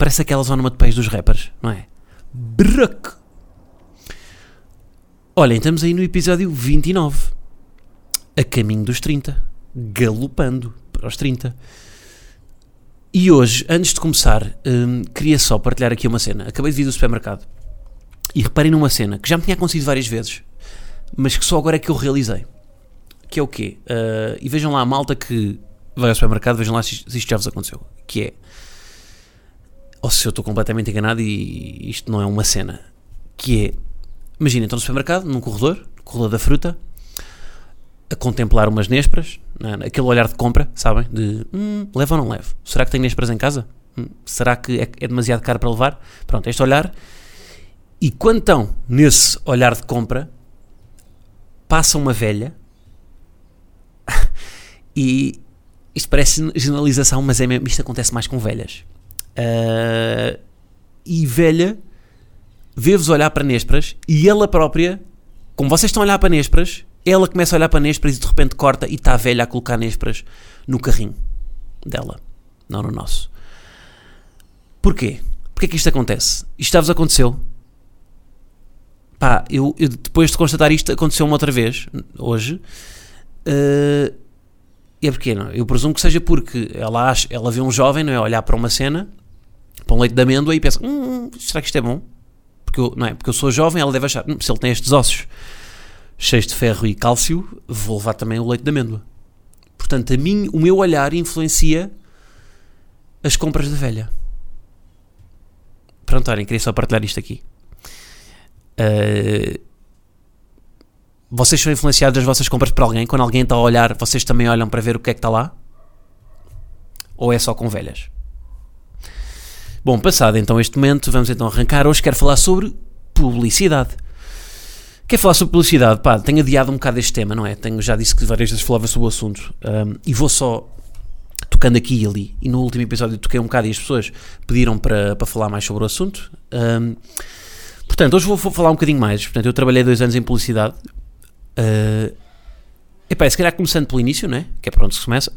Parece aquela onomatopeias dos rappers, não é? Braque. Olhem, estamos aí no episódio 29. A caminho dos 30. Galopando para os 30. E hoje, antes de começar, hum, queria só partilhar aqui uma cena. Acabei de vir do supermercado. E reparem numa cena que já me tinha acontecido várias vezes, mas que só agora é que eu realizei. Que é o quê? Uh, e vejam lá a malta que vai ao supermercado, vejam lá se isto já vos aconteceu. Que é. Ou se eu estou completamente enganado e isto não é uma cena. Que é. Imaginem, estão no supermercado, num corredor, corredor da fruta, a contemplar umas nésperas, é? aquele olhar de compra, sabem? De hum, levo ou não levo? Será que tenho nésperas em casa? Hum, será que é, é demasiado caro para levar? Pronto, este olhar. E quando estão nesse olhar de compra, passa uma velha e isto parece generalização, mas é mesmo, isto acontece mais com velhas. Uh, e velha vê-vos olhar para nésperas e ela própria, como vocês estão a olhar para nésperas, ela começa a olhar para nésperas e de repente corta e está a velha a colocar nésperas no carrinho dela, não no nosso. Porquê? Porquê que isto acontece? Isto já vos aconteceu? Pá, eu, eu depois de constatar isto, aconteceu-me outra vez, hoje. Uh, e é porque não? Eu presumo que seja porque ela, acha, ela vê um jovem, não é? Olhar para uma cena, para um leite de amêndoa e pensa: hum, será que isto é bom? Porque eu, não é? Porque eu sou jovem, ela deve achar: hum, se ele tem estes ossos cheios de ferro e cálcio, vou levar também o leite de amêndoa. Portanto, a mim, o meu olhar influencia as compras da velha. Pronto, olhem, queria só partilhar isto aqui. Uh, vocês são influenciados das vossas compras por alguém? Quando alguém está a olhar, vocês também olham para ver o que é que está lá? Ou é só com velhas? Bom, passado então este momento, vamos então arrancar. Hoje quero falar sobre publicidade. Quero falar sobre publicidade? Pá, tenho adiado um bocado este tema, não é? Tenho, já disse que várias vezes falava sobre o assunto. Um, e vou só tocando aqui e ali. E no último episódio toquei um bocado e as pessoas pediram para, para falar mais sobre o assunto. Um, portanto, hoje vou, vou falar um bocadinho mais. Portanto, eu trabalhei dois anos em publicidade. Uh, epá, se calhar começando pelo início, né? que é para onde se começa,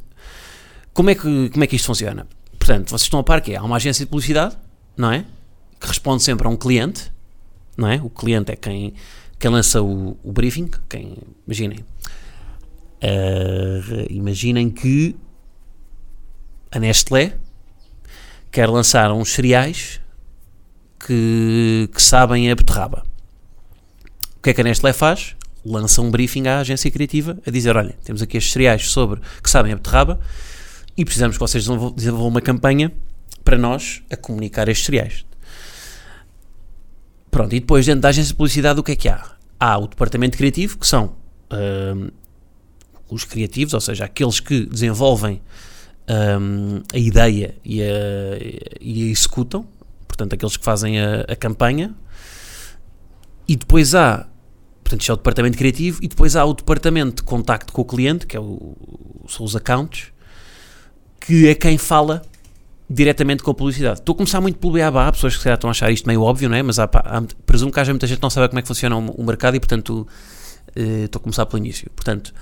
como é, que, como é que isto funciona? Portanto, vocês estão a par que é, há uma agência de publicidade, não é? Que responde sempre a um cliente, não é? O cliente é quem, quem lança o, o briefing, quem, imaginem, uh, imaginem que a Nestlé quer lançar uns cereais que, que sabem a beterraba. O que é que a Nestlé faz? lança um briefing à agência criativa a dizer: olha, temos aqui estes cereais sobre que sabem a beterraba e precisamos que vocês desenvolvam uma campanha para nós a comunicar estes cereais. Pronto, e depois dentro da agência de publicidade o que é que há? Há o departamento criativo, que são um, os criativos, ou seja, aqueles que desenvolvem um, a ideia e a, e a, executam, portanto, aqueles que fazem a, a campanha. E depois há Portanto, isto é o departamento criativo e depois há o departamento de contacto com o cliente, que é o, são os accounts, que é quem fala diretamente com a publicidade. Estou a começar muito pelo beabá, pessoas que se estão a achar isto meio óbvio, não é? Mas há, há, presumo que haja muita gente que não sabe como é que funciona o, o mercado e, portanto, uh, estou a começar pelo início. Portanto,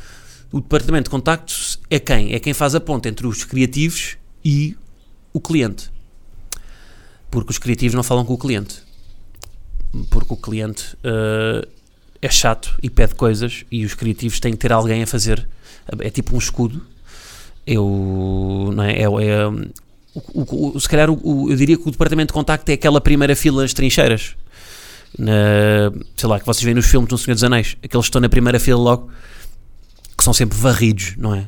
o departamento de contactos é quem? É quem faz a ponte entre os criativos e o cliente. Porque os criativos não falam com o cliente. Porque o cliente uh, é chato e pede coisas e os criativos têm que ter alguém a fazer. É tipo um escudo. Eu, não é? é, é o, o, se calhar o, eu diria que o departamento de contacto é aquela primeira fila das trincheiras. Na, sei lá, que vocês veem nos filmes do Senhor dos Anéis. Aqueles que estão na primeira fila logo, que são sempre varridos, não é?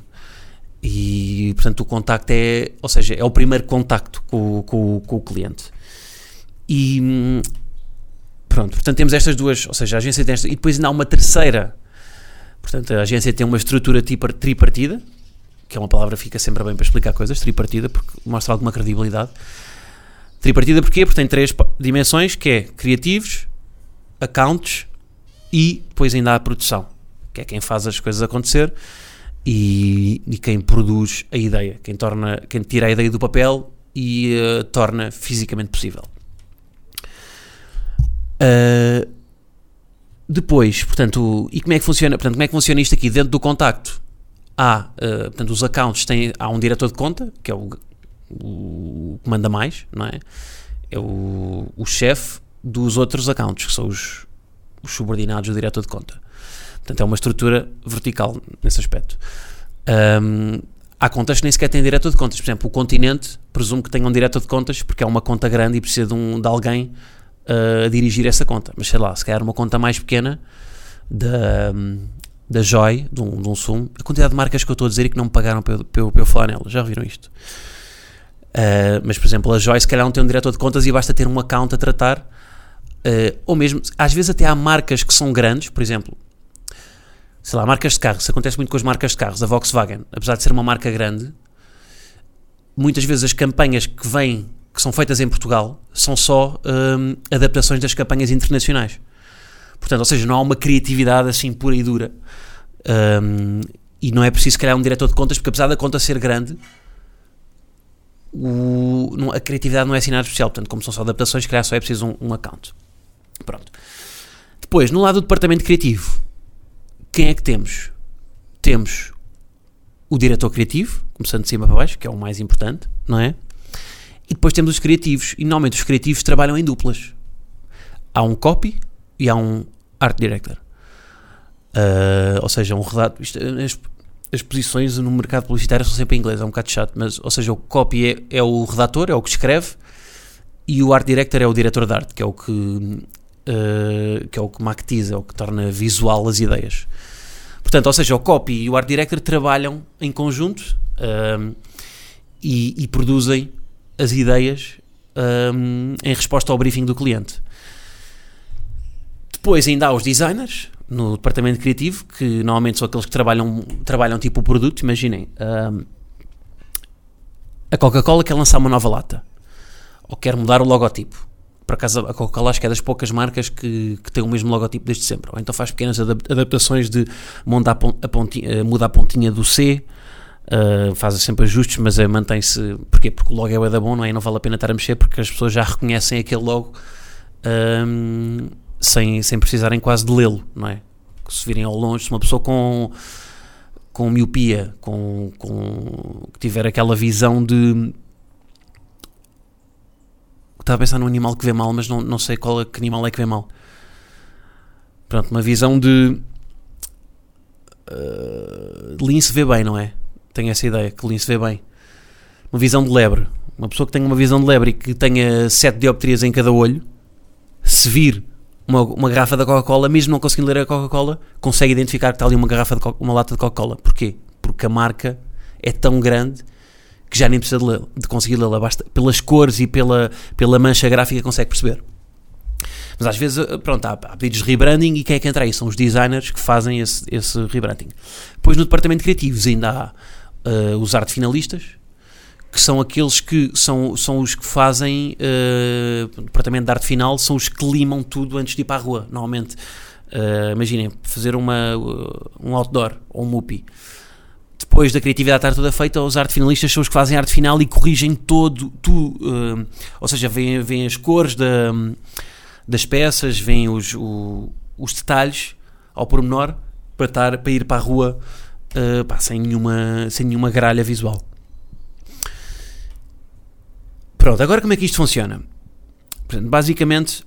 E portanto o contacto é, ou seja, é o primeiro contacto com, com, com o cliente. E Pronto, portanto temos estas duas, ou seja, a agência tem esta, e depois ainda há uma terceira. Portanto, a agência tem uma estrutura tripartida, que é uma palavra que fica sempre bem para explicar coisas, tripartida, porque mostra alguma credibilidade. Tripartida porquê? Porque tem três dimensões, que é criativos, accounts e depois ainda há a produção, que é quem faz as coisas acontecer e, e quem produz a ideia, quem, torna, quem tira a ideia do papel e uh, torna fisicamente possível. Uh, depois, portanto, e como é que funciona? Portanto, como é que funciona isto aqui dentro do contacto? Há, uh, portanto, os accounts têm, há um diretor de conta, que é o, o que manda mais, não é? É o, o chefe dos outros accounts, que são os, os subordinados do diretor de conta. Portanto, é uma estrutura vertical nesse aspecto. Um, há contas que nem sequer têm diretor de contas. Por exemplo, o continente presumo que tenha um diretor de contas porque é uma conta grande e precisa de, um, de alguém uh, dirigir essa conta. Mas sei lá, se calhar uma conta mais pequena da, da Joy, de um, de um Sum, a quantidade de marcas que eu estou a dizer e que não me pagaram para eu, para eu, para eu falar nelas. Já viram isto? Uh, mas, por exemplo, a Joy se calhar não tem um diretor de contas e basta ter um account a tratar. Uh, ou mesmo, às vezes até há marcas que são grandes, por exemplo, sei lá, marcas de carros, acontece muito com as marcas de carros, a Volkswagen, apesar de ser uma marca grande, muitas vezes as campanhas que vêm, que são feitas em Portugal, são só hum, adaptações das campanhas internacionais. Portanto, ou seja, não há uma criatividade assim pura e dura. Hum, e não é preciso criar um diretor de contas, porque apesar da conta ser grande, o, não, a criatividade não é assinada especial. Portanto, como são só adaptações, criar só é preciso um, um account. Pronto. Depois, no lado do departamento criativo, quem é que temos? Temos o diretor criativo, começando de cima para baixo, que é o mais importante, não é? E depois temos os criativos, e normalmente os criativos trabalham em duplas. Há um copy e há um art director. Uh, ou seja, um redato. Isto, as, as, posições no mercado publicitário são sempre em inglês, é um bocado chato, mas, ou seja, o copy é, é o redator, é o que escreve, e o art director é o diretor de arte, que é o que uh, que é o que mactiza, é o que torna visual as ideias. Portanto, ou seja, o copy e o art director trabalham em conjunto uh, e, e, produzem as ideias um, em resposta ao briefing do cliente. Depois ainda há os designers no departamento criativo, que normalmente são aqueles que trabalham, trabalham tipo o produto. Imaginem, a Coca-Cola quer lançar uma nova lata ou quer mudar o logotipo por acaso a Coca-Cola acho que é das poucas marcas que, que tem o mesmo logotipo desde sempre. Ou então faz pequenas adaptações de montar a pontinha, eh, muda a pontinha do C, uh, faz sempre ajustes, mas uh, mantém-se. Porquê? Porque o logo é da bom, não é? E não vale a pena estar a mexer porque as pessoas já reconhecem aquele logo um, sem, sem precisarem quase de lê-lo, não é? Se virem ao longe, se uma pessoa com com miopia, com, com que tiver aquela visão de Estava a pensar num animal que vê mal, mas não, não sei qual é, que animal é que vê mal. Pronto, uma visão de. Uh, lince vê bem, não é? Tenho essa ideia, que lince vê bem. Uma visão de lebre. Uma pessoa que tenha uma visão de lebre e que tenha 7 dioptrias em cada olho, se vir uma, uma garrafa da Coca-Cola, mesmo não conseguindo ler a Coca-Cola, consegue identificar que está ali uma garrafa uma lata de Coca-Cola. Porquê? Porque a marca é tão grande que já nem precisa de, de conseguir lê-la, basta pelas cores e pela, pela mancha gráfica consegue perceber. Mas às vezes, eh, pronto, há, há pedidos de rebranding e quem é que entra aí? São os designers que fazem esse, esse rebranding. Depois no departamento de criativos ainda há uh, os arte finalistas, que são aqueles que são, são os que fazem uh, departamento de arte final, são os que limam tudo antes de ir para a rua. Normalmente, uh, imaginem, fazer uma, um outdoor ou um MUPI depois da criatividade estar toda feita, os arte finalistas são os que fazem arte final e corrigem todo, tu, uh, ou seja, vêm, vêm as cores da, das peças, vêm os, os detalhes ao pormenor para, estar, para ir para a rua uh, pá, sem, nenhuma, sem nenhuma gralha visual. Pronto, agora como é que isto funciona? Portanto, basicamente,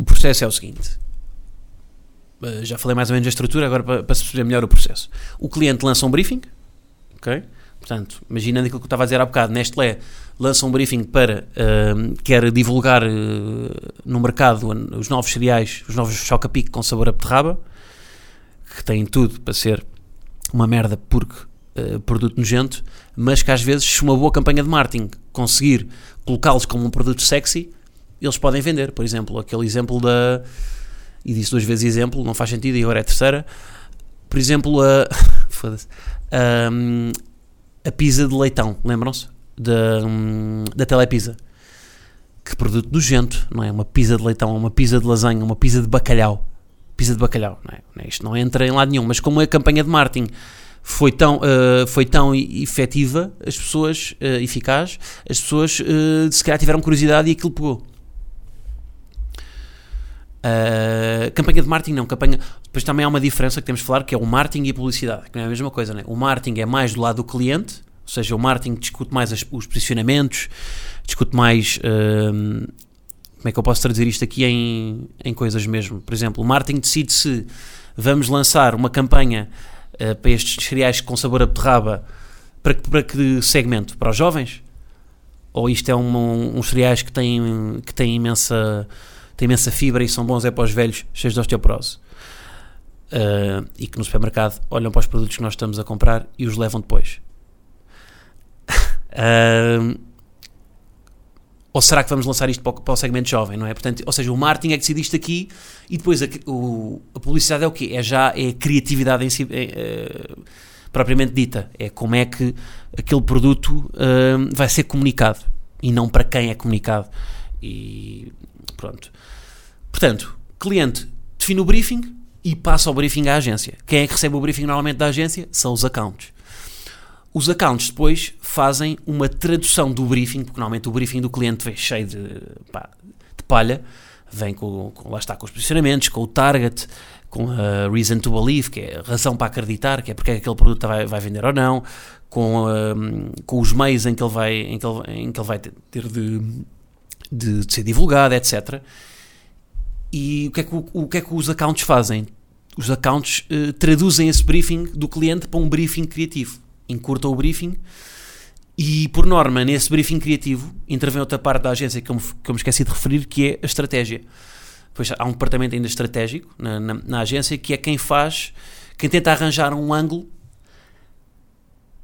o processo é o seguinte. Uh, já falei mais ou menos da estrutura, agora para, para se perceber melhor o processo. O cliente lança um briefing, ok? Portanto, imaginando aquilo que eu estava a dizer há bocado, Nestlé lança um briefing para, uh, quer divulgar uh, no mercado os novos cereais, os novos choca-pique com sabor a beterraba, que têm tudo para ser uma merda porque uh, produto nojento, mas que às vezes, se uma boa campanha de marketing conseguir colocá-los como um produto sexy, eles podem vender. Por exemplo, aquele exemplo da e disse duas vezes exemplo, não faz sentido, e agora é a terceira. Por exemplo, a. Foda-se. A, a pizza de leitão, lembram-se? Da, da Telepizza. que produto nojento, não é? Uma pizza de leitão, uma pizza de lasanha, uma pizza de bacalhau. Pizza de bacalhau, não é? Isto não entra em lado nenhum, mas como a campanha de marketing foi tão, uh, foi tão efetiva, as pessoas, uh, eficaz, as pessoas uh, se calhar tiveram curiosidade e aquilo pegou. Uh, campanha de marketing não, campanha. Depois também há uma diferença que temos de falar que é o marketing e a publicidade, que não é a mesma coisa, né? O marketing é mais do lado do cliente, ou seja, o marketing discute mais as, os posicionamentos, discute mais. Uh, como é que eu posso traduzir isto aqui em, em coisas mesmo? Por exemplo, o marketing decide se vamos lançar uma campanha uh, para estes cereais com sabor a beterraba para, para que segmento? Para os jovens? Ou isto é um, um, uns cereais que têm, que têm imensa têm imensa fibra e são bons é para os velhos cheios de osteoporose. Uh, e que no supermercado olham para os produtos que nós estamos a comprar e os levam depois. uh, ou será que vamos lançar isto para o, segmento jovem, não é? Portanto, ou seja, o marketing é que decide isto aqui e depois a, o, a publicidade é o quê? É já é a criatividade em si, é, é, propriamente dita. É como é que aquele produto uh, vai ser comunicado e não para quem é comunicado. E pronto. Portanto, cliente define o briefing e passa o briefing à agência. Quem é que recebe o briefing normalmente da agência? São os accounts. Os accounts depois fazem uma tradução do briefing, porque normalmente o briefing do cliente vem cheio de, pá, de palha, vem com, com, lá está, com os posicionamentos, com o target, com a reason to believe, que é a razão para acreditar, que é porque é que aquele produto vai, vai vender ou não, com, um, com os meios em que ele vai, em que ele, em que ele vai ter de, de, de ser divulgado, etc. E o que é que, o, o que, é que os accounts fazem? Os accounts uh, traduzem esse briefing do cliente para um briefing criativo. Encurtam o briefing e, por norma, nesse briefing criativo, intervém outra parte da agência que eu, me, que eu me esqueci de referir, que é a estratégia. Pois há um departamento ainda estratégico na, na, na agência que é quem faz, quem tenta arranjar um ângulo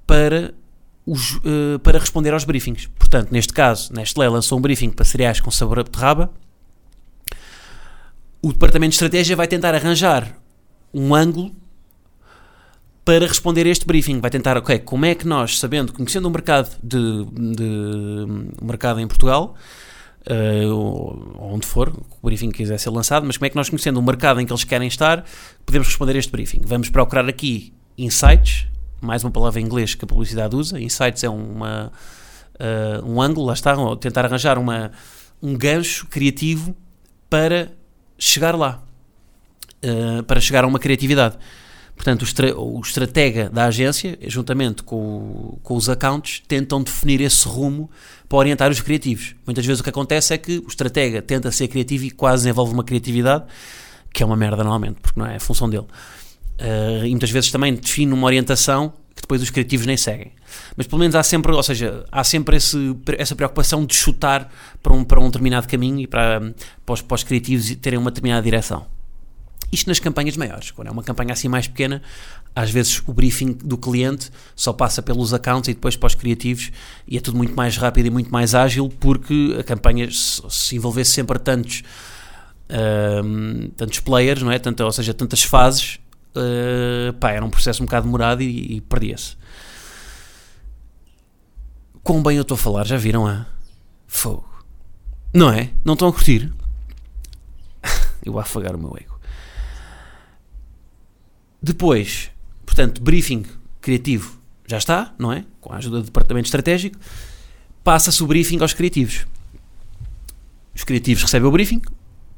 para os, uh, para responder aos briefings. Portanto, neste caso, Nestlé lançou um briefing para cereais com sabor a beterraba o departamento de estratégia vai tentar arranjar um ângulo para responder a este briefing. Vai tentar, ok, como é que nós, sabendo, conhecendo o mercado de, de mercado em Portugal, uh, onde for, o briefing quiser ser lançado, mas como é que nós, conhecendo o mercado em que eles querem estar, podemos responder a este briefing? Vamos procurar aqui insights, mais uma palavra em inglês que a publicidade usa. Insights é uma, uh, um ângulo, lá está, tentar arranjar uma, um gancho criativo para chegar lá, uh, para chegar a uma criatividade. Portanto, o, estra o estratega da agência, juntamente com, o, com, os accounts, tentam definir esse rumo para orientar os criativos. Muitas vezes o que acontece é que o estratega tenta ser criativo e quase desenvolve uma criatividade, que é uma merda normalmente, porque não é a função dele. Uh, e muitas vezes também define uma orientação que depois os criativos nem seguem. Mas pelo menos há sempre, ou seja, há sempre esse, essa preocupação de chutar para um, para um determinado caminho e para, para, os, para os criativos terem uma determinada direção. Isto nas campanhas maiores. Quando é uma campanha assim mais pequena, às vezes o briefing do cliente só passa pelos accounts e depois para os criativos e é tudo muito mais rápido e muito mais ágil porque a campanha se, se envolvesse sempre tantos, tantos players, não é? Tanto, ou seja, tantas fases, uh, pá, era um processo um bocado demorado e, e perdia-se. Quão bem eu estou a falar, já viram? Ah? Fogo. Não é? Não estão a curtir? eu vou afagar o meu ego. Depois, portanto, briefing criativo já está, não é? Com a ajuda do departamento estratégico. Passa-se o briefing aos criativos. Os criativos recebem o briefing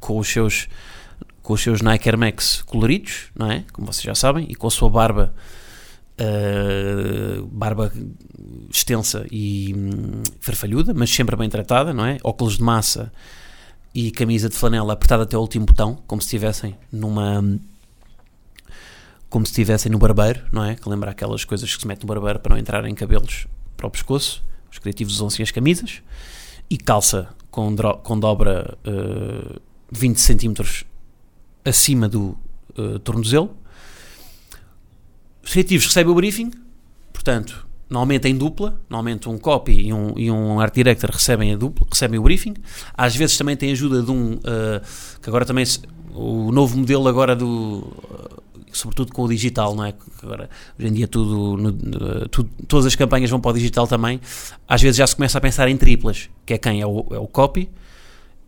com os seus com os seus Nike Air Max coloridos, não é? Como vocês já sabem, e com a sua barba uh, barba extensa e hum, farfalhuda, mas sempre bem tratada, não é? Óculos de massa e camisa de flanela apertada até o último botão, como se estivessem numa como se estivessem no barbeiro, não é? Que lembra aquelas coisas que se mete no barbeiro para não entrarem cabelos para o pescoço. Os criativos usam assim as camisas e calça com, com dobra uh, 20 centímetros acima do uh, tornozelo. Os criativos recebem o briefing, portanto, normalmente em dupla, normalmente um copy e um, e um art director recebem a dupla, recebem o briefing. Às vezes também tem ajuda de um, uh, que agora também, o novo modelo agora do, sobretudo com o digital, não é? Agora, hoje em dia tudo, no, tudo, todas as campanhas vão para o digital também. Às vezes já se começa a pensar em triplas, que é quem? É o, é o copy,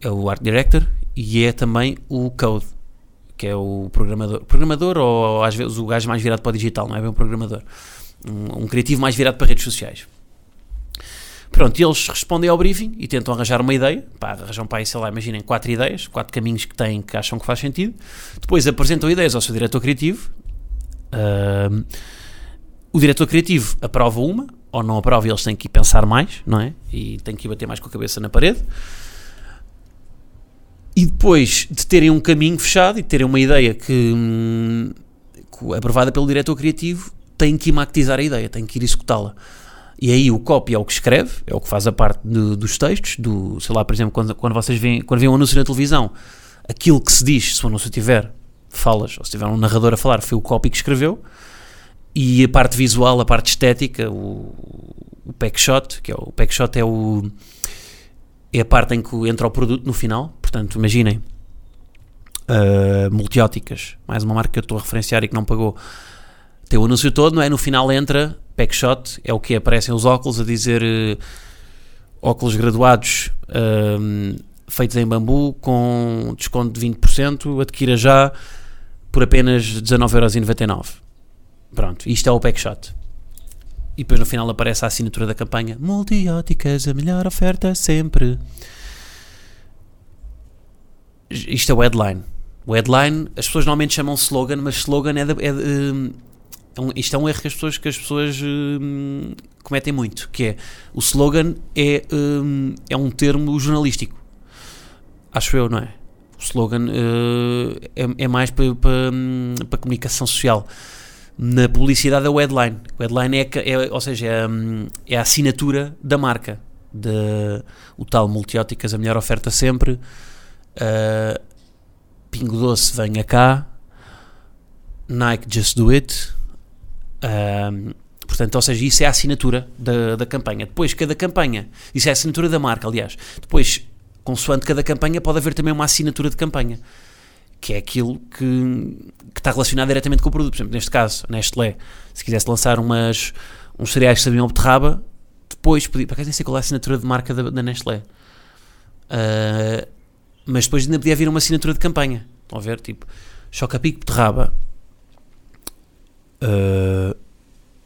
é o art director e é também o code, que é o programador. Programador ou às vezes o gajo mais virado para o digital, não é bem um programador. Um, um criativo mais virado para redes sociais. Pronto, eles respondem ao briefing e tentam arranjar uma ideia. Pá, arranjam para aí, sei lá, imaginem, quatro ideias, quatro caminhos que têm que acham que faz sentido. Depois apresentam ideias ao seu diretor criativo. Uh, o diretor criativo aprova uma, ou não aprova, e eles têm que ir pensar mais, não é? E têm que ir bater mais com a cabeça na parede. E depois de terem um caminho fechado e de terem uma ideia que, hum, que aprovada pelo diretor criativo, têm que ir maquetizar a ideia, têm que ir executá-la. E aí o copy é o que escreve, é o que faz a parte dos textos, do, sei lá, por exemplo, quando, quando vocês veem, quando veem um anúncio na televisão, aquilo que se diz, se o anúncio tiver falas, ou se tiver um narrador a falar, foi o copy que escreveu, e a parte visual, a parte estética, o, o pack shot, que é o pack shot é o é a parte em que entra o produto no final, portanto, imaginem uh, multióticas, mais uma marca que eu estou a referenciar e que não pagou, tem o anúncio todo, não é? No final entra Packshot, é o que aparecem os óculos a dizer uh, óculos graduados uh, feitos em bambu com desconto de 20%, adquira já por apenas 19,99€. Pronto, isto é o Packshot. E depois no final aparece a assinatura da campanha Multióticas, a melhor oferta sempre. Isto é o headline. O headline, as pessoas normalmente chamam slogan, mas slogan é, de, é hum, um, isto é um erro que as pessoas, que as pessoas hum, cometem muito, que é o slogan é, hum, é um termo jornalístico. Acho eu, não é? O slogan uh, é, é, mais para, para, hum, para comunicação social. Na publicidade é o headline. O headline é, é ou seja, é, é, a assinatura da marca. De, o tal multióticas, a melhor oferta sempre. Uh, Pingo Doce, venha cá. Nike, just do it. Um, portanto, ou seja, isso é a assinatura da, da campanha. Depois, cada campanha, isso é a assinatura da marca, aliás. Depois, consoante cada campanha, pode haver também uma assinatura de campanha, que é aquilo que, que está relacionado diretamente com o produto. Por exemplo, neste caso, Nestlé, se quisesse lançar umas, uns cereais que sabiam beterraba, depois podia. Para cá nem sei qual é a assinatura de marca da, da Nestlé. Uh, mas depois ainda podia haver uma assinatura de campanha. Estão a ver? Tipo, Choca-Pico Beterraba Uh,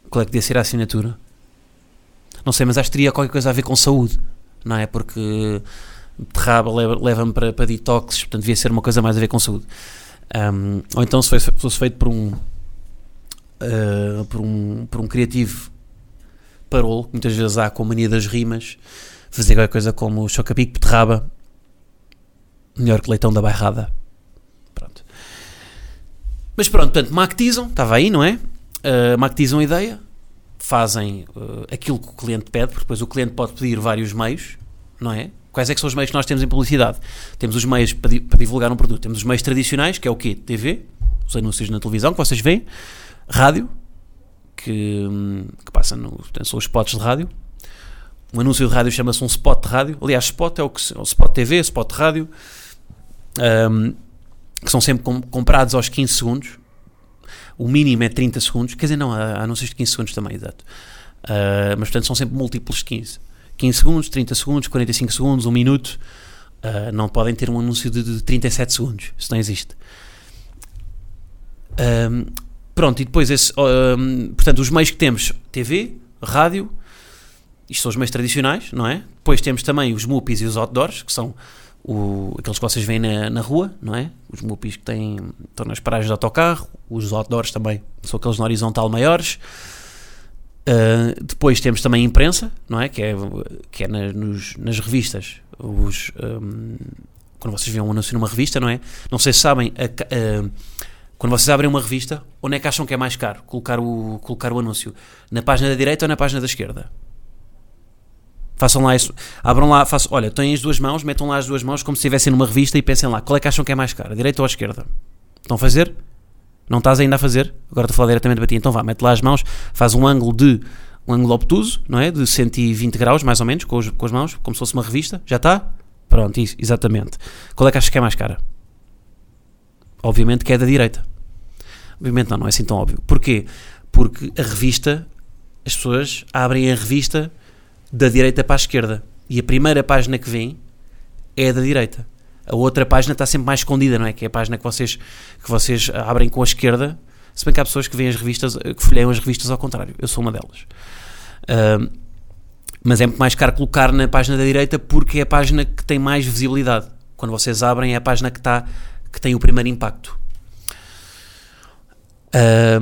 qual é que devia ser a assinatura? Não sei, mas acho que teria qualquer coisa a ver com saúde, não é? Porque beterraba leva-me para, para detox, portanto devia ser uma coisa mais a ver com saúde. Um, ou então se fosse, feito por um, uh, por um por um criativo parolo, que muitas vezes há com a mania das rimas, fazer qualquer coisa como chocapico, beterraba, melhor que leitão da bairrada. Mas pronto, portanto, maquetizam, estava aí, não é? Uh, maquetizam a ideia, fazem uh, aquilo que o cliente pede, porque depois o cliente pode pedir vários meios, não é? Quais é que são os meios que nós temos em publicidade? Temos os meios para, di para divulgar um produto, temos os meios tradicionais, que é o quê? TV, os anúncios na televisão, que vocês veem, rádio, que, hum, que passa no, portanto, são os spots de rádio. Um anúncio de rádio chama-se um spot de rádio. Aliás, spot é o que spot TV, spot de rádio. Um, que são sempre com, comprados aos 15 segundos. O mínimo é 30 segundos. Quer dizer, não, há anúncios de 15 segundos também, exato. Uh, mas, portanto, são sempre múltiplos de 15. 15 segundos, 30 segundos, 45 segundos, 1 minuto. Uh, não podem ter um anúncio de, de 37 segundos. Isso não existe. Um, pronto, e depois, esse, um, portanto, os meios que temos: TV, rádio, isto são os meios tradicionais, não é? Depois temos também os MUPIs e os outdoors, que são o, aqueles que vocês veem na, na rua, não é? Os mupis que têm, estão nas paragens de autocarro, os outdoors também são aqueles na horizontal maiores. Uh, depois temos também a imprensa, não é? Que é, que é na, nos, nas revistas. Os, um, quando vocês veem um anúncio numa revista, não é? Não sei se sabem, a, a, quando vocês abrem uma revista, onde é que acham que é mais caro colocar o, colocar o anúncio? Na página da direita ou na página da esquerda? Façam lá isso. Abram lá, façam, olha, têm as duas mãos, metam lá as duas mãos como se estivessem numa revista e pensem lá, qual é que acham que é mais caro, a direita ou a esquerda? Estão a fazer? Não estás ainda a fazer? Agora estou a falar diretamente para ti. Então vá, mete lá as mãos, faz um ângulo de um ângulo obtuso, não é? De 120 graus, mais ou menos, com, os, com as mãos, como se fosse uma revista. Já está? Pronto, isso, exatamente. Qual é que achas que é mais cara? Obviamente que é da direita. Obviamente não, não é assim tão óbvio. Porquê? Porque a revista, as pessoas abrem a revista da direita para a esquerda. E a primeira página que vem é da direita. A outra página está sempre mais escondida, não é? Que é a página que vocês, que vocês abrem com a esquerda. Se bem que há pessoas que veem as revistas, que folheiam as revistas ao contrário. Eu sou uma delas. Uh, mas é muito mais caro colocar na página da direita porque é a página que tem mais visibilidade. Quando vocês abrem, é a página que, está, que tem o primeiro impacto.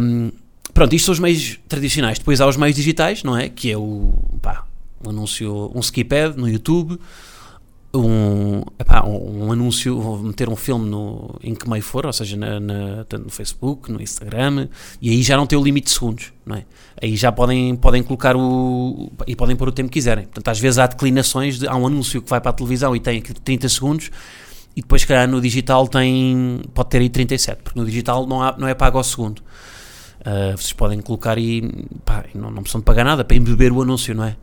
Um, pronto, isto são os meios tradicionais. Depois há os meios digitais, não é? Que é o, pá, anúncio, um skipad no YouTube, um, epá, um, anúncio, vou meter um filme no, em que meio for, ou seja, na, na, no Facebook, no Instagram, e aí já não tem o limite de segundos, não é? Aí já podem, podem colocar o. e podem pôr o tempo que quiserem. Portanto, às vezes há declinações, de, há um anúncio que vai para a televisão e tem 30 segundos, e depois, calhar, no digital tem. pode ter aí 37, porque no digital não, há, não é pago ao segundo. Uh, vocês podem colocar e pá, não, não precisam de pagar nada para embeber o anúncio, não é?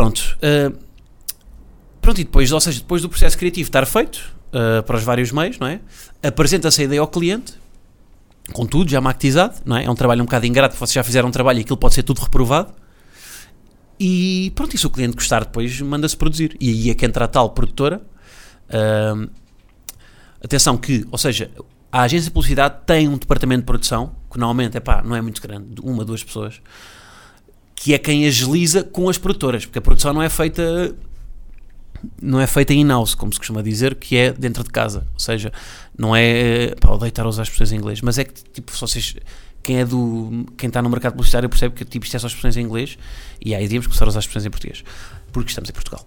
Pronto. Uh, pronto, e depois, ou seja, depois do processo criativo estar feito uh, para os vários meios, não é? Apresenta-se a ideia ao cliente, com tudo já maquetizado, não é? É um trabalho um bocado ingrato, vocês já fizeram um trabalho e aquilo pode ser tudo reprovado. E pronto, e se o cliente gostar depois, manda-se produzir. E aí é que entra a tal produtora. Uh, atenção que, ou seja, a agência de publicidade tem um departamento de produção, que normalmente é pá, não é muito grande, uma, duas pessoas, que é quem agiliza com as produtoras, porque a produção não é feita não é feita in-house, como se costuma dizer, que é dentro de casa. Ou seja, não é. Pá, odeio estar a usar as expressões em inglês, mas é que, tipo, se vocês. Quem é do. Quem está no mercado publicitário percebe que, tipo, isto é só expressões em inglês e aí devíamos começar a usar as expressões em português, porque estamos em Portugal.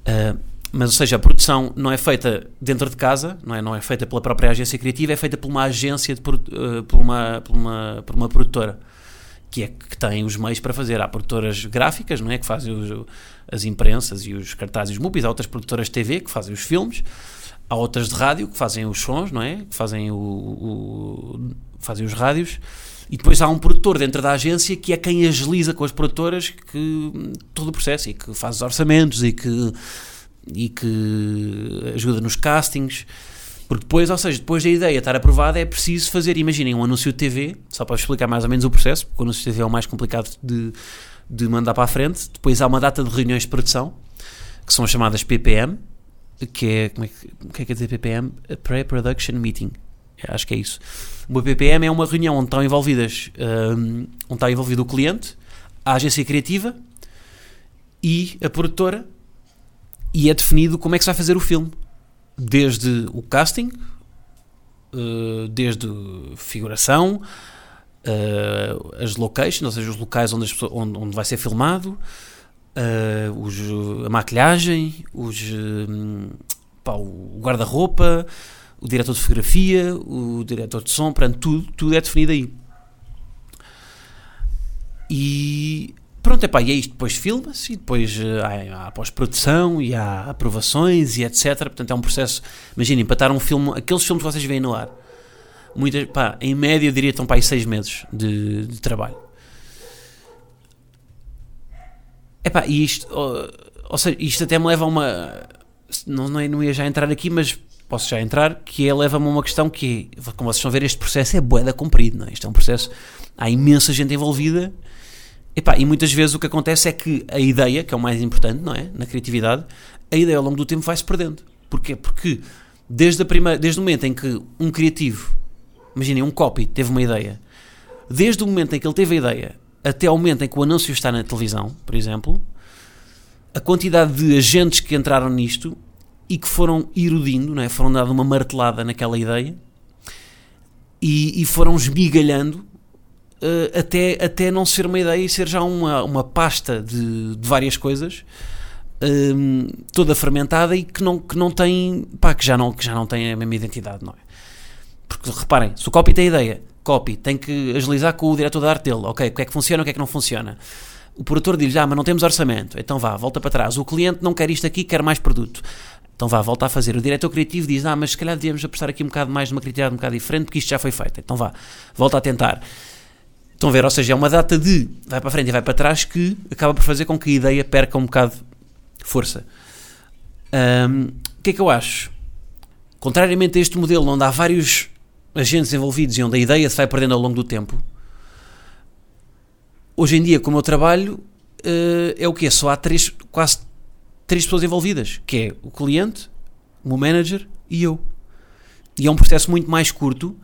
Uh, mas, ou seja, a produção não é feita dentro de casa, não é, não é feita pela própria agência criativa, é feita por uma agência, de, uh, por, uma, por, uma, por uma produtora que é que tem os meios para fazer. Há produtoras gráficas, não é? Que fazem os, as imprensas e os cartazes e os movies. Há outras produtoras de TV que fazem os filmes. Há outras de rádio que fazem os sons, não é? Que fazem, o, o, fazem os rádios. E depois há um produtor dentro da agência que é quem agiliza com as produtoras que todo o processo e que faz os orçamentos e que, e que ajuda nos castings. Porque depois, ou seja, depois da ideia estar aprovada, é preciso fazer, imaginem, um anúncio de TV, só para explicar mais ou menos o processo, porque o anúncio de TV é o mais complicado de, de mandar para a frente. Depois há uma data de reuniões de produção, que são chamadas PPM, que é, como é que, o que é que quer dizer PPM? Pre-Production Meeting. É, acho que é isso. Uma PPM é uma reunião onde estão envolvidas, um, onde está envolvido o cliente, a agência criativa e a produtora, e é definido como é que se vai fazer o filme desde o casting, uh, desde figuração, uh, as locations, ou seja, os locais onde, pessoas, onde, onde vai ser filmado, uh, os, a maquilhagem, os, pá, o guarda-roupa, o diretor de fotografia, o diretor de som, portanto, tudo, tudo é definido aí. E Pronto, epá, e é isto, depois filma-se e depois uh, há, há pós-produção e há aprovações e etc. Portanto, é um processo. Imaginem, para estar um filme, aqueles filmes que vocês veem no ar, muitas, pá, em média eu diria estão para aí seis meses de, de trabalho. Epá, e isto, ou, ou, seja, isto até me leva a uma. Não, não, não ia já entrar aqui, mas posso já entrar, que é, leva-me a uma questão que, como vocês estão a ver, este processo é boeda comprido, não é? Isto é um processo. Há imensa gente envolvida Epá, e muitas vezes o que acontece é que a ideia, que é o mais importante, não é? Na criatividade, a ideia ao longo do tempo vai-se perdendo. Porquê? Porque desde, a primeira, desde o momento em que um criativo, imaginem, um copy teve uma ideia, desde o momento em que ele teve a ideia até ao momento em que o anúncio está na televisão, por exemplo, a quantidade de agentes que entraram nisto e que foram erudindo, não é? foram dando uma martelada naquela ideia e, e foram esmigalhando uh, até, até não ser uma ideia e ser já uma, uma pasta de, de várias coisas um, ehm, toda fermentada e que não, que não tem pá, que já não, que já não tem a mesma identidade, não é? Porque reparem, se o copy tem ideia, copy tem que agilizar com o diretor da arte dele, ok, o que é que funciona, o que é que não funciona. O produtor diz, ah, mas não temos orçamento, então vá, volta para trás. O cliente não quer isto aqui, quer mais produto. Então vá, volta a fazer. O diretor criativo diz, ah, mas se calhar devíamos apostar aqui um bocado mais numa criatividade um bocado diferente, porque isto já foi feito. Então vá, volta a tentar. Estão a ver? Ou seja, é uma data de vai para frente e vai para trás que acaba por fazer com que a ideia perca um bocado força. Um, o que é que eu acho? Contrariamente a este modelo onde há vários agentes envolvidos e onde a ideia se vai perdendo ao longo do tempo, hoje em dia, como eu trabalho, uh, é o que Só há três, quase três pessoas envolvidas, que é o cliente, o meu manager e eu. E é um processo muito mais curto,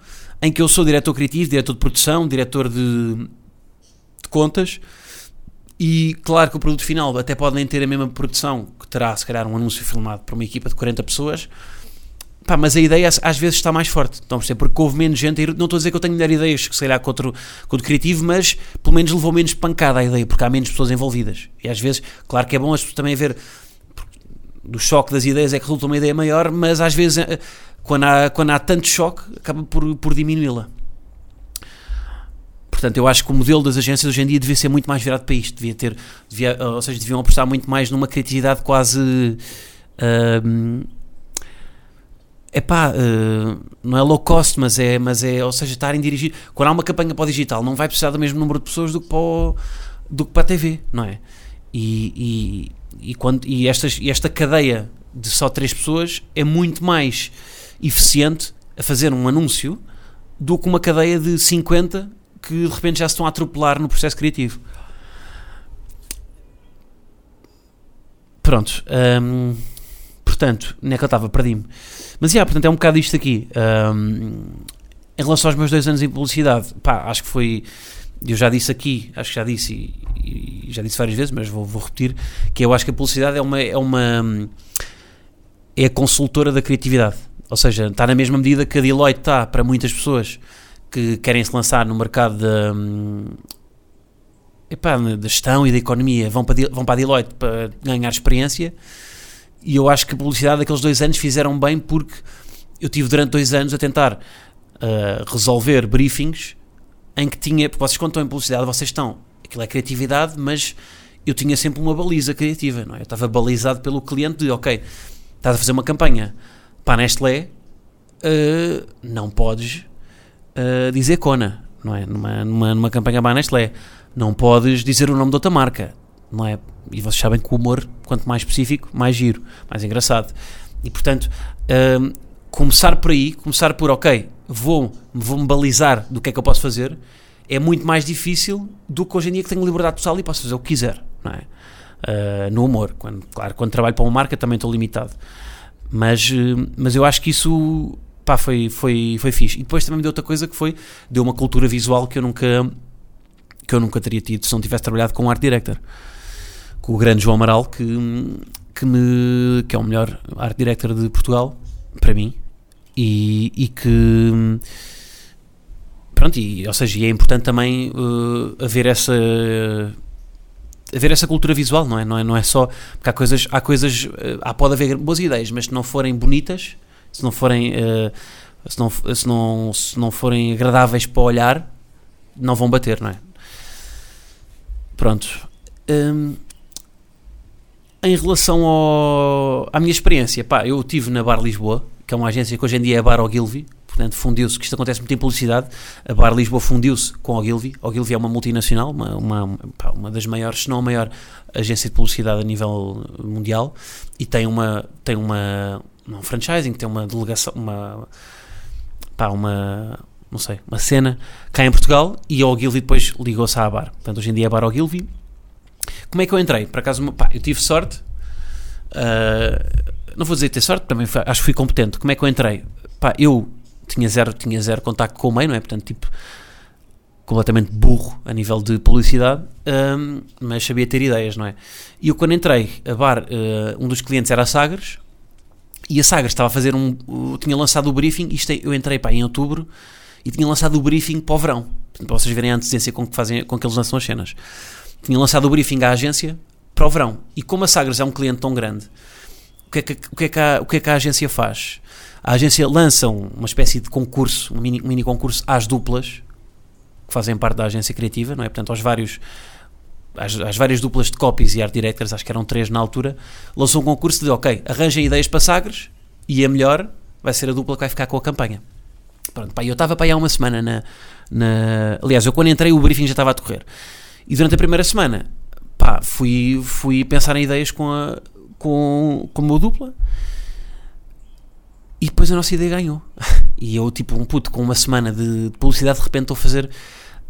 em que eu sou diretor criativo, diretor de produção, diretor de, de contas, e claro que o produto final até pode nem ter a mesma produção que terá, se calhar, um anúncio filmado por uma equipa de 40 pessoas, Pá, mas a ideia às vezes está mais forte. Então, porque houve menos gente. Não estou a dizer que eu tenho melhor ideias que calhar contra, contra o criativo, mas pelo menos levou menos pancada a ideia, porque há menos pessoas envolvidas. E às vezes, claro que é bom as pessoas também ver do choque das ideias é que resulta uma ideia maior, mas às vezes eh, quando há, quando há tanto choque acaba por, por diminuí-la. Portanto, eu acho que o modelo das agências hoje em dia devia ser muito mais virado para isto. Devia ter, devia, ou seja, deviam apostar muito mais numa criatividade quase. Uh, epá, uh, não é low cost, mas é, mas é, ou seja, estarem dirigir. Quando há uma campanha para o digital, não vai precisar do mesmo número de pessoas do que para, o, do que para a TV, não é? E, e, e, quando, e, estas, e esta cadeia de só três pessoas é muito mais eficiente a fazer um anúncio do que uma cadeia de 50 que de repente já se estão a atropelar no processo criativo. Pronto. Um, portanto, nem é que eu estava, perdi-me. Mas, yeah, portanto, é um bocado isto aqui. Um, em relação aos meus dois anos em publicidade, pá, acho que foi. Eu já disse aqui, acho que já disse e, e já disse várias vezes, mas vou, vou, repetir, que eu acho que a publicidade é uma. É, uma, é a consultora da criatividade. Ou seja, está na mesma medida que a Deloitte está para muitas pessoas que querem se lançar no mercado da, epá, da gestão e da economia, vão para, vão para a Deloitte para ganhar experiência. E eu acho que a publicidade daqueles dois anos fizeram bem porque eu tive durante dois anos a tentar uh, resolver briefings em que tinha, vocês estão em publicidade, vocês estão, aquilo é criatividade, mas eu tinha sempre uma baliza criativa, não é? Eu estava balizado pelo cliente de, ok, estás a fazer uma campanha para a Nestlé, uh, não podes uh, dizer Kona, não é? Numa, numa, numa campanha para a Nestlé, não podes dizer o nome de outra marca, não é? E vocês sabem que o humor, quanto mais específico, mais giro, mais engraçado. E portanto, um, começar por aí, começar por, ok, vou, vou-me balizar do que é que eu posso fazer, é muito mais difícil do que hoje em dia que tenho liberdade total e posso fazer o que quiser, não é? Uh, no humor. Quando, claro, quando trabalho para uma marca também estou limitado. Mas, uh, mas eu acho que isso pá, foi, foi, foi fixe. E depois também me deu outra coisa que foi, deu uma cultura visual que eu nunca que eu nunca teria tido se não tivesse trabalhado com um art director com o grande João Amaral, que, que, me, que é o melhor art director de Portugal, para mim, e, e que. Pronto, e, ou seja, é importante também uh, haver essa. Haver essa cultura visual, não é? Não é, não é só. Porque há coisas. Há coisas. Uh, há, pode haver boas ideias, mas se não forem bonitas, se não forem. Uh, se, não, se, não, se não forem agradáveis para olhar, não vão bater, não é? Pronto. Um, em relação ao, à minha experiência, pá, eu estive na Bar Lisboa, que é uma agência que hoje em dia é a Bar Ogilvy, portanto fundiu-se, que isto acontece muito em publicidade, a Bar Lisboa fundiu-se com a Ogilvy, a Ogilvy é uma multinacional, uma, uma, pá, uma das maiores, se não a maior agência de publicidade a nível mundial, e tem uma, tem uma, um franchising, tem uma delegação, uma, pá, uma, não sei, uma cena cá em Portugal, e a Ogilvy depois ligou-se à Bar, portanto hoje em dia é a Bar Ogilvy, como é que eu entrei? Por acaso, pá, eu tive sorte. Uh, não vou dizer ter sorte, também foi, acho que fui competente. Como é que eu entrei? Pá, eu tinha zero, tinha zero contacto com o meio, não é? Portanto, tipo, completamente burro a nível de publicidade, um, mas sabia ter ideias, não é? E eu quando entrei a bar, uh, um dos clientes era a Sagres, e a Sagres estava a fazer um. Uh, tinha lançado o briefing, isto é, eu entrei pá, em outubro, e tinha lançado o briefing para o verão, para vocês verem a antecedência com que, fazem, com que eles lançam as cenas tinha lançado o briefing à agência para o verão. E como a Sagres é um cliente tão grande, é que, o que, é que, a, o que, é que a agência faz? A agência lança uma espécie de concurso, um mini, um mini concurso às duplas, que fazem parte da agência criativa, não é? Portanto, aos vários às, às, várias duplas de copies e art directors, acho que eram três na altura, lançou um concurso de, ok, arranjem ideias para Sagres e a melhor vai ser a dupla que vai ficar com a campanha. Pronto, pá, eu estava para aí há uma semana na, na... Aliás, eu quando entrei o briefing já estava a decorrer. E durante a primeira semana, pá, fui, fui pensar em ideias com a, com, com a meu dupla e depois a nossa ideia ganhou. E eu, tipo, um puto com uma semana de, publicidade, de repente estou a fazer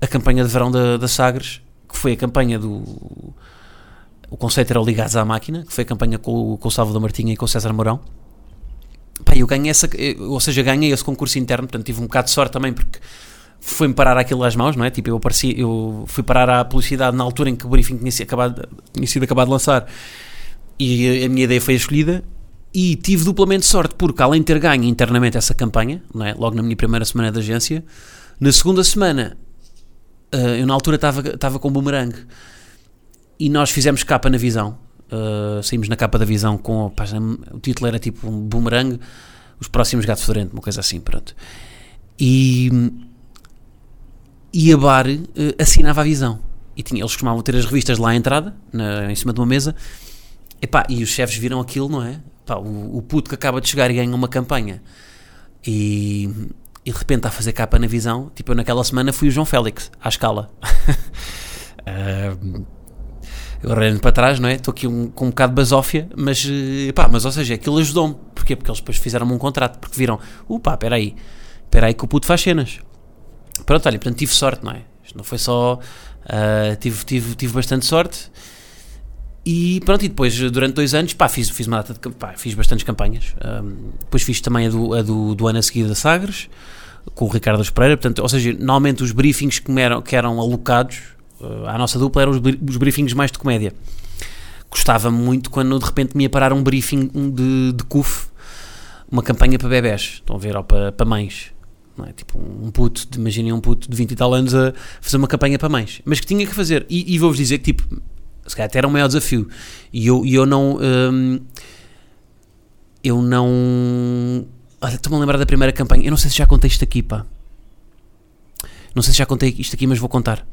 a campanha de verão da, da Sagres, que foi a campanha do. o conceito era Ligados à Máquina, que foi a campanha com, com o Salvador Martinha e com o César Mourão. Pá, eu ganhei essa, ou seja, ganhei esse concurso interno, portanto tive um bocado de sorte também porque foi-me parar aquilo às mãos, não é? Tipo, eu, apareci, eu fui parar à publicidade na altura em que o briefing tinha sido acabado, tinha sido acabado de lançar e a minha ideia foi escolhida e tive duplamente sorte porque além de ter ganho internamente essa campanha, é? logo na minha primeira semana de agência, na segunda semana eh, eu na altura estava com boomerang e nós fizemos capa na visão. Uh, saímos na capa da visão com pá, o título era tipo um boomerang, os próximos gato fedorento, uma coisa assim, pronto. E, e a bar uh, assinava a visão. E tinha, eles costumavam ter as revistas lá à entrada, na- em cima de uma mesa. Epá, e os chefes viram aquilo, não é? Pá, o, o puto que acaba de chegar e ganha uma campanha e, e de repente está a fazer capa na visão. Tipo, eu naquela semana fui o João Félix, à escala. Eu olhando para trás, não é? Estou aqui um- com um bocado de basófia, mas, eh, pá, mas ou seja, aquilo ajudou-me. Porquê? Porque eles depois fizeram-me um contrato, porque viram, upá, espera aí, espera aí que o puto faz cenas. Pronto, olha, portanto tive sorte, não é? Isto não foi só, ah, tive, tive, tive bastante sorte. E pronto, e depois durante dois anos, pá, fiz, fiz uma data de, pá, fiz bastantes campanhas. Ahm, depois fiz também a do, a do, do ano a seguir da Sagres, com o Ricardo Espreira, portanto, ou seja, normalmente os briefings que eram, que eram alocados uh, à nossa dupla eram os, os briefings mais de comédia. Gostava muito quando de repente me ia parar um briefing um de, de CUF, uma campanha para bebés, estão a ver, ou para, para mães. É? Tipo um puto, imaginem um puto de 20 e tal anos a fazer uma campanha para mães, mas que tinha que fazer. E, e vou-vos dizer que, tipo, se calhar até era o maior desafio. E eu, eu não. hum, eu não. Olha, estou-me a lembrar da primeira campanha. Eu não sei se já contei isto aqui, pá. Não sei se já contei isto aqui, mas vou contar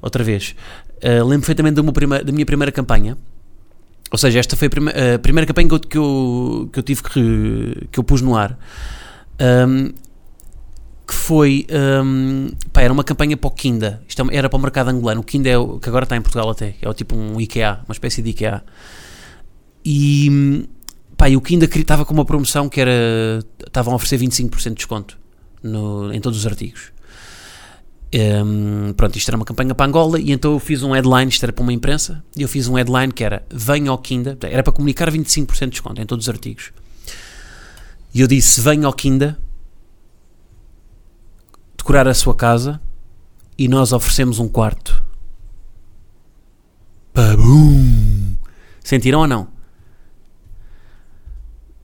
outra vez. Uh, lembro perfeitamente da, minha primeira- da minha primeira campanha. Ou seja, esta foi a, prime- a primeira campanha que eu, que eu, que eu tive que, que eu pus no ar. Um, que foi. Um, pá, era uma campanha para o Kinda. Isto é era para o mercado angolano. O Kinda é o que agora está em Portugal até. É o tipo um IKEA, uma espécie de IKEA. E. Pá, e o Kinda estava com uma promoção que era. Estavam a oferecer 25% de desconto no, em todos os artigos. Um, pronto, isto era uma campanha para Angola e então eu fiz um headline, isto era para uma imprensa, e eu fiz um headline que era Venha ao Kinda, era para comunicar 25% de desconto em todos os artigos. E eu disse: Venha ao Kinda decorar a sua casa e nós oferecemos um quarto. Pabum! Sentiram ou não?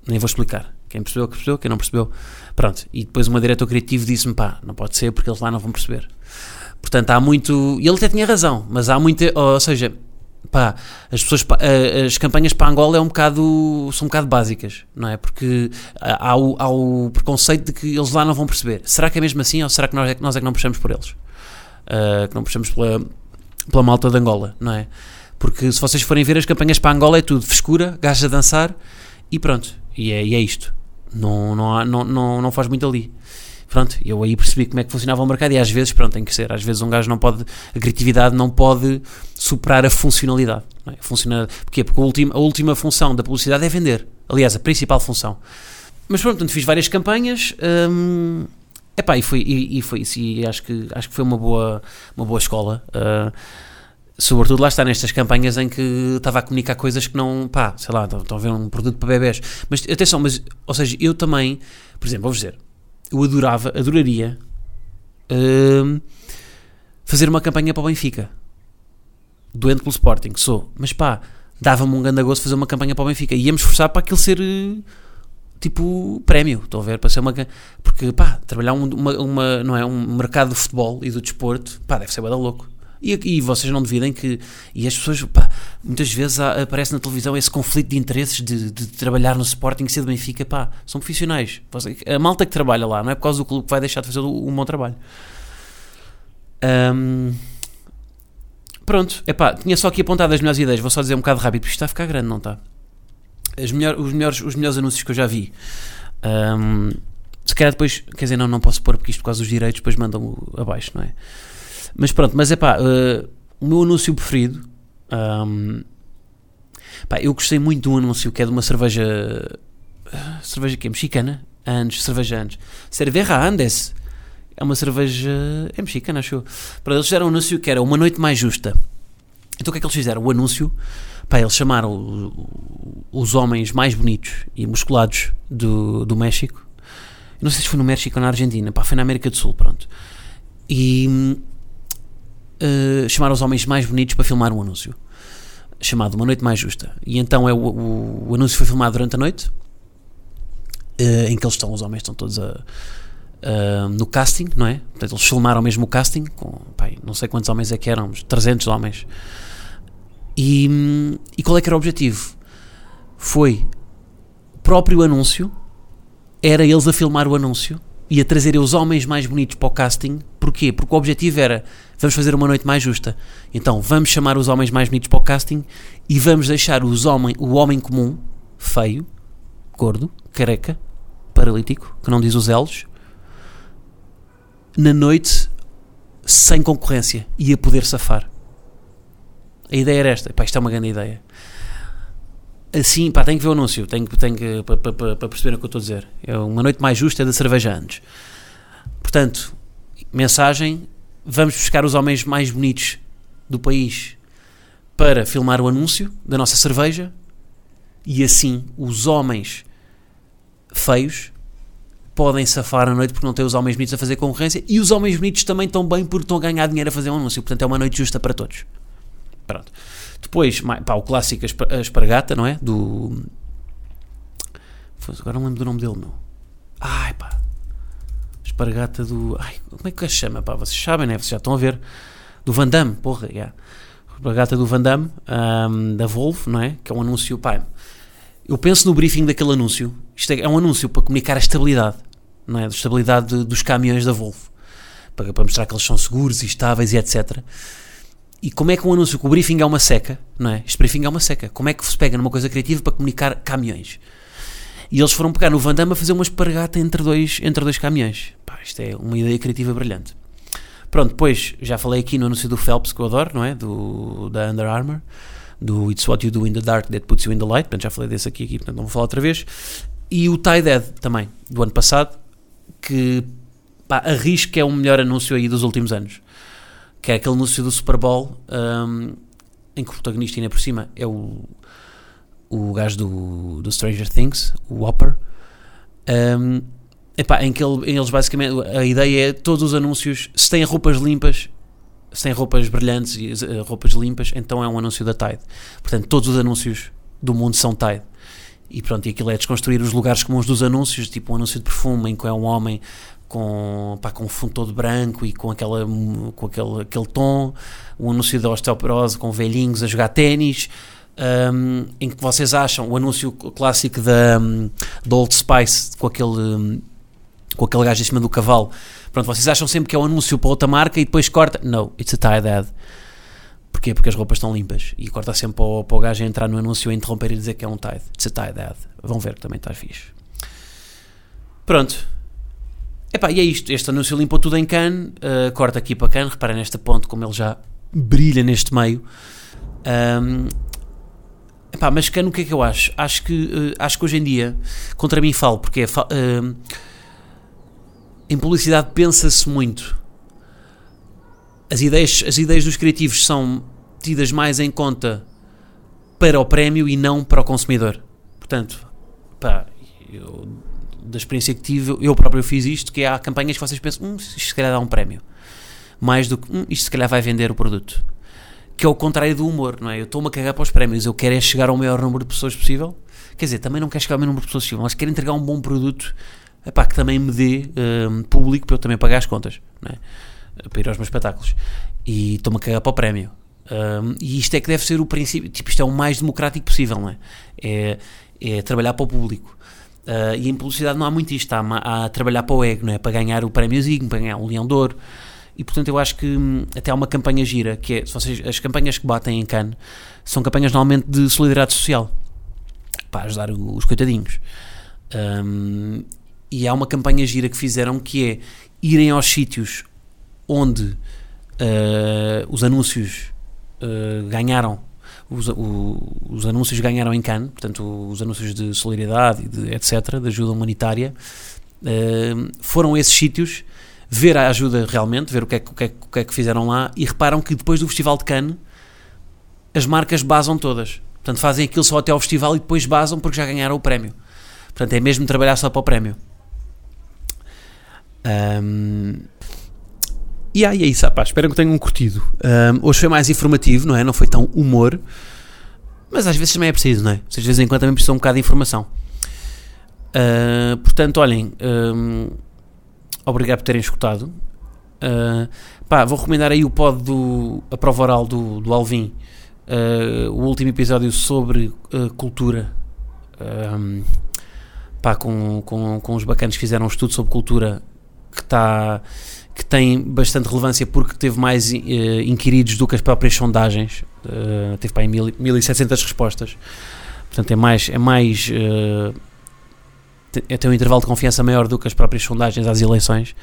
Nem vou explicar. Quem percebeu, que percebeu, quem não percebeu. Pronto. E depois uma diretor criativo disse-me: pá, não pode ser porque eles lá não vão perceber. Portanto, há muito. E ele até tinha razão, mas há muita. Ou seja, pá, as pessoas. As campanhas para Angola é um bocado, são um bocado básicas, não é? Porque há o, há o preconceito de que eles lá não vão perceber. Será que é mesmo assim ou será que nós é que, nós é que não puxamos por eles? Ah, que não puxamos pela, pela malta de Angola, não é? Porque se vocês forem ver as campanhas para Angola é tudo frescura, gajos a dançar e pronto. E é, e é isto. Não, não, há- não, não, não faz muito ali. Pronto, eu aí percebi como é que funcionava o mercado e às vezes, pronto, tem que ser. Às vezes um gajo não pode, a criatividade não pode superar a funcionalidade. Não é? Funciona, porquê? Porque a última, a última função da publicidade é vender. Aliás, a principal função. Mas pronto, portanto, fiz várias campanhas. Hum, epá, e foi, e, e foi isso. E acho que, acho que foi uma boa, uma boa escola. Ah, sobretudo lá está nestas campanhas em que estava a comunicar coisas que não, pá, sei lá, estão a ver um produto para bebés. Mas atenção, mas, ou seja, eu também, por exemplo, vou-vos dizer, eu adorava, adoraria hum, fazer uma campanha para o Benfica. Doente pelo Sporting, sou. Mas pá, dava-me um grande gosto fazer uma campanha para o Benfica. E íamos esforçar para aquilo ser eh, tipo prémio, estão a ver? Para ser uma. Porque pá, trabalhar um, uma, uma- não é, um mercado do futebol e do desporto, pá, deve ser bada louco. E, e vocês não duvidem que. E as pessoas, pá, muitas vezes há- aparece na televisão esse conflito de interesses de, de trabalhar no Sporting ser do Benfica, pá, são profissionais. A malta que trabalha lá, não é por causa do clube que vai deixar de fazer um bom trabalho. Ahm, pronto, epá, tinha só aqui apontado as melhores ideias, vou só dizer um bocado rápido, porque isto está a ficar grande, não está? Melhor, os, melhores, os melhores anúncios que eu já vi. Ahm, se calhar depois, quer dizer, não, não posso pôr porque isto por causa dos direitos, depois mandam abaixo, não é? Mas pronto, mas é pá, o meu anúncio preferido. ahm, pá, eu gostei muito de um anúncio que é de uma cerveja. ah, Cerveja que é mexicana? Andes, cerveja Andes. Cerveja Andes. É uma cerveja. É mexicana, acho eu. Para eles fizeram um anúncio que era Uma Noite Mais Justa. Então o que é que eles fizeram? O anúncio, pá, eles chamaram os homens mais bonitos e musculados do, do México. Não sei se foi no México ou na Argentina, pá, foi na América do Sul, pronto. E uh, chamaram os homens mais bonitos para filmar um anúncio chamado Uma Noite Mais Justa. E então é o, o, o anúncio foi filmado durante a noite, uh, em que eles estão, os homens estão todos a, uh, no casting, não é? Portanto, eles filmaram mesmo o casting, com não sei quantos homens é que eram, 300 homens. E, e qual é que era o objetivo? Foi o próprio anúncio, era eles a filmar o anúncio e a trazer os homens mais bonitos para o casting. Porquê? Porque o objetivo era vamos fazer uma noite mais justa. Então vamos chamar os homens mais bonitos para o casting e vamos deixar os homem, o homem comum, feio, gordo, careca, paralítico, que não diz os elos, na noite sem concorrência e a poder safar. A ideia era esta. Pá, isto é uma grande ideia. Assim, pá, tenho que ver o anúncio, tenho que, para, para, para perceber o que eu estou a dizer. É uma noite mais justa é da cerveja antes. Portanto, mensagem: vamos buscar os homens mais bonitos do país para filmar o anúncio da nossa cerveja e assim os homens feios podem safar a noite porque não têm os homens bonitos a fazer concorrência e os homens bonitos também estão bem porque estão a ganhar dinheiro a fazer um anúncio. Portanto, é uma noite justa para todos. Pronto. Depois, pá, o clássico a espargata, não é? Do. Agora não lembro do nome dele, meu. Ai, pá. Espargata do. Ai, como é que a chama, pá? Vocês sabem, né? Vocês já estão a ver. Do Van Damme, porra, yeah. Espargata do Van Damme, um, da Volvo, não é? Que é um anúncio, pá. Eu penso no briefing daquele anúncio. Isto é, é um anúncio para comunicar a estabilidade, não é? A estabilidade de, dos caminhões da Volvo. Para, para mostrar que eles são seguros e estáveis e etc. E como é que um anúncio que o briefing é uma seca, não é? Este briefing é uma seca. Como é que se pega numa coisa criativa para comunicar caminhões? E eles foram pegar no Van Damme a fazer uma espargata entre dois, entre dois caminhões. Pá, isto é uma ideia criativa brilhante. Pronto, depois já falei aqui no anúncio do Phelps que eu adoro, não é? Do, da Under Armour, do It's What You Do in the Dark That Puts You in the Light. Portanto, já falei desse aqui, aqui portanto não vou falar outra vez. E o Tie Dead também, do ano passado, que pá, arrisco que é o melhor anúncio aí dos últimos anos que é aquele anúncio do Super Bowl um, em que o protagonista ainda por cima é o, o gajo do, do Stranger Things, o Whopper. Um, epá, em que ele, eles basicamente a ideia é todos os anúncios, se têm roupas limpas, se têm roupas brilhantes e uh, roupas limpas, então é um anúncio da Tide. Portanto, todos os anúncios do mundo são Tide. E pronto, e aquilo é desconstruir os lugares comuns dos anúncios, tipo um anúncio de perfume em que é um homem com, pá, com um fundo todo branco e com, aquela, com aquele, aquele tom, o anúncio da osteoporose com velhinhos a jogar ténis, um, em que vocês acham o anúncio clássico da, um, da Old Spice com aquele, um, com aquele gajo em cima do cavalo. Pronto, vocês acham sempre que é um anúncio para outra marca e depois corta. No, it's a tie dad. Porquê? Porque as roupas estão limpas e corta sempre para o, para o gajo entrar no anúncio e interromper e dizer que é um tie. It's a tie dad. Vão ver que também está fixe. Pronto, Epá, e é isto, este anúncio limpou tudo em Cannes, uh, corta aqui para Cannes, reparem nesta ponte como ele já brilha neste meio. Um, epá, mas Cannes o que é que eu acho? Acho que, uh, acho que hoje em dia, contra mim falo, porque é, uh, em publicidade pensa-se muito. As ideias, as ideias dos criativos são tidas mais em conta para o prémio e não para o consumidor. Portanto, pá, eu da experiência que tive, eu próprio fiz isto, que é, há campanhas que vocês pensam, hum, isto se calhar dá um prémio. Mais do que, hum, isto se calhar vai vender o produto. Que é o contrário do humor, não é? Eu estou-me a cagar para os prémios, eu quero é chegar ao maior número de pessoas possível. Quer dizer, também não quero chegar ao maior número de pessoas possível, mas quero entregar um bom produto epá, que também me dê um, público para eu também pagar as contas, não é? Para ir aos meus espetáculos. E estou-me a cagar para o prémio. Um, e isto é que deve ser o princípio, tipo, isto é o mais democrático possível, não é? É, é trabalhar para o público. Uh, e em publicidade não há muito isto, há, há trabalhar para o ego, não é? para ganhar o prémio Zigno, para ganhar um Leão de Ouro. E portanto eu acho que hum, até há uma campanha gira, que é, vocês, as campanhas que batem em Cannes são campanhas normalmente de solidariedade social, para ajudar os coitadinhos. Um, e há uma campanha gira que fizeram que é irem aos sítios onde uh, os anúncios uh, ganharam os, o, os anúncios ganharam em Cannes, portanto, os anúncios de solidariedade de etc., de ajuda humanitária, uh, foram esses sítios ver a ajuda realmente, ver o que, é, o, que é, o que é que fizeram lá e reparam que depois do Festival de Cannes as marcas basam todas. Portanto, fazem aquilo só até ao festival e depois basam porque já ganharam o prémio. Portanto, é mesmo trabalhar só para o prémio. Um, e aí é isso, pá, espero que tenham curtido. Um, hoje foi mais informativo, não é? Não foi tão humor, mas às vezes também é preciso, não é? Às vezes em quando também precisa um bocado de informação. Uh, portanto, olhem, um, obrigado por terem escutado. Uh, pá, vou recomendar aí o pod do A Prova Oral do, do Alvin, uh, o último episódio sobre cultura. Um, pá, com, com, com os bacanas que fizeram um estudo sobre cultura que está que tem bastante relevância porque teve mais uh, inquiridos do que as próprias sondagens. Uh, teve para aí mil, 1700 respostas. Portanto, é mais. É mais uh, tem, um intervalo de confiança maior do que as próprias sondagens às eleições.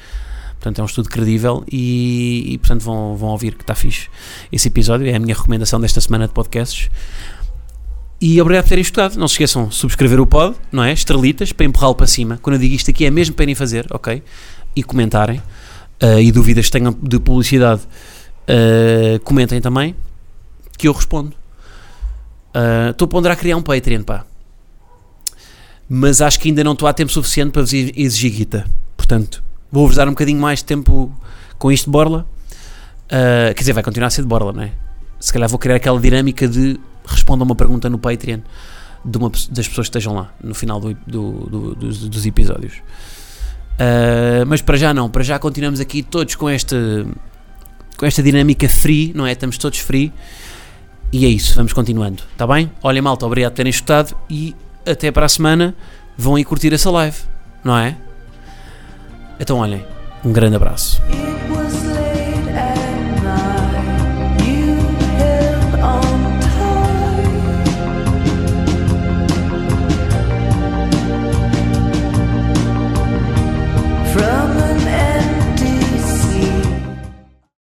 Portanto, é um estudo credível e, e portanto, vão, vão ouvir que está fixe. Esse episódio é a minha recomendação desta semana de podcasts. E obrigado por terem estudado. Não se esqueçam de subscrever o pod, não é? Estrelitas, para empurrá-lo para cima. Quando eu digo isto aqui é mesmo para irem fazer, ok? E comentarem uh, e dúvidas que tenham de publicidade, uh, comentem também, que eu respondo. Eh, estou uh, a ponderar criar um Patreon, pá. Mas acho que ainda não estou a tempo suficiente para vos exigir guita. Portanto, vou-vos dar um bocadinho mais de tempo com isto de borla. quer dizer, vai continuar a ser de borla, não é? Se calhar vou criar aquela dinâmica de respondam uma pergunta no Patreon de uma, das pessoas que estejam lá no final do, do, do, dos, dos episódios. Uh, mas para já não, para já continuamos aqui todos com esta com esta dinâmica free, não é? Estamos todos free e é isso, vamos continuando, está bem? Olha malta, obrigado por terem escutado e até para a semana vão aí curtir essa live, não é? Então olhem, um grande abraço.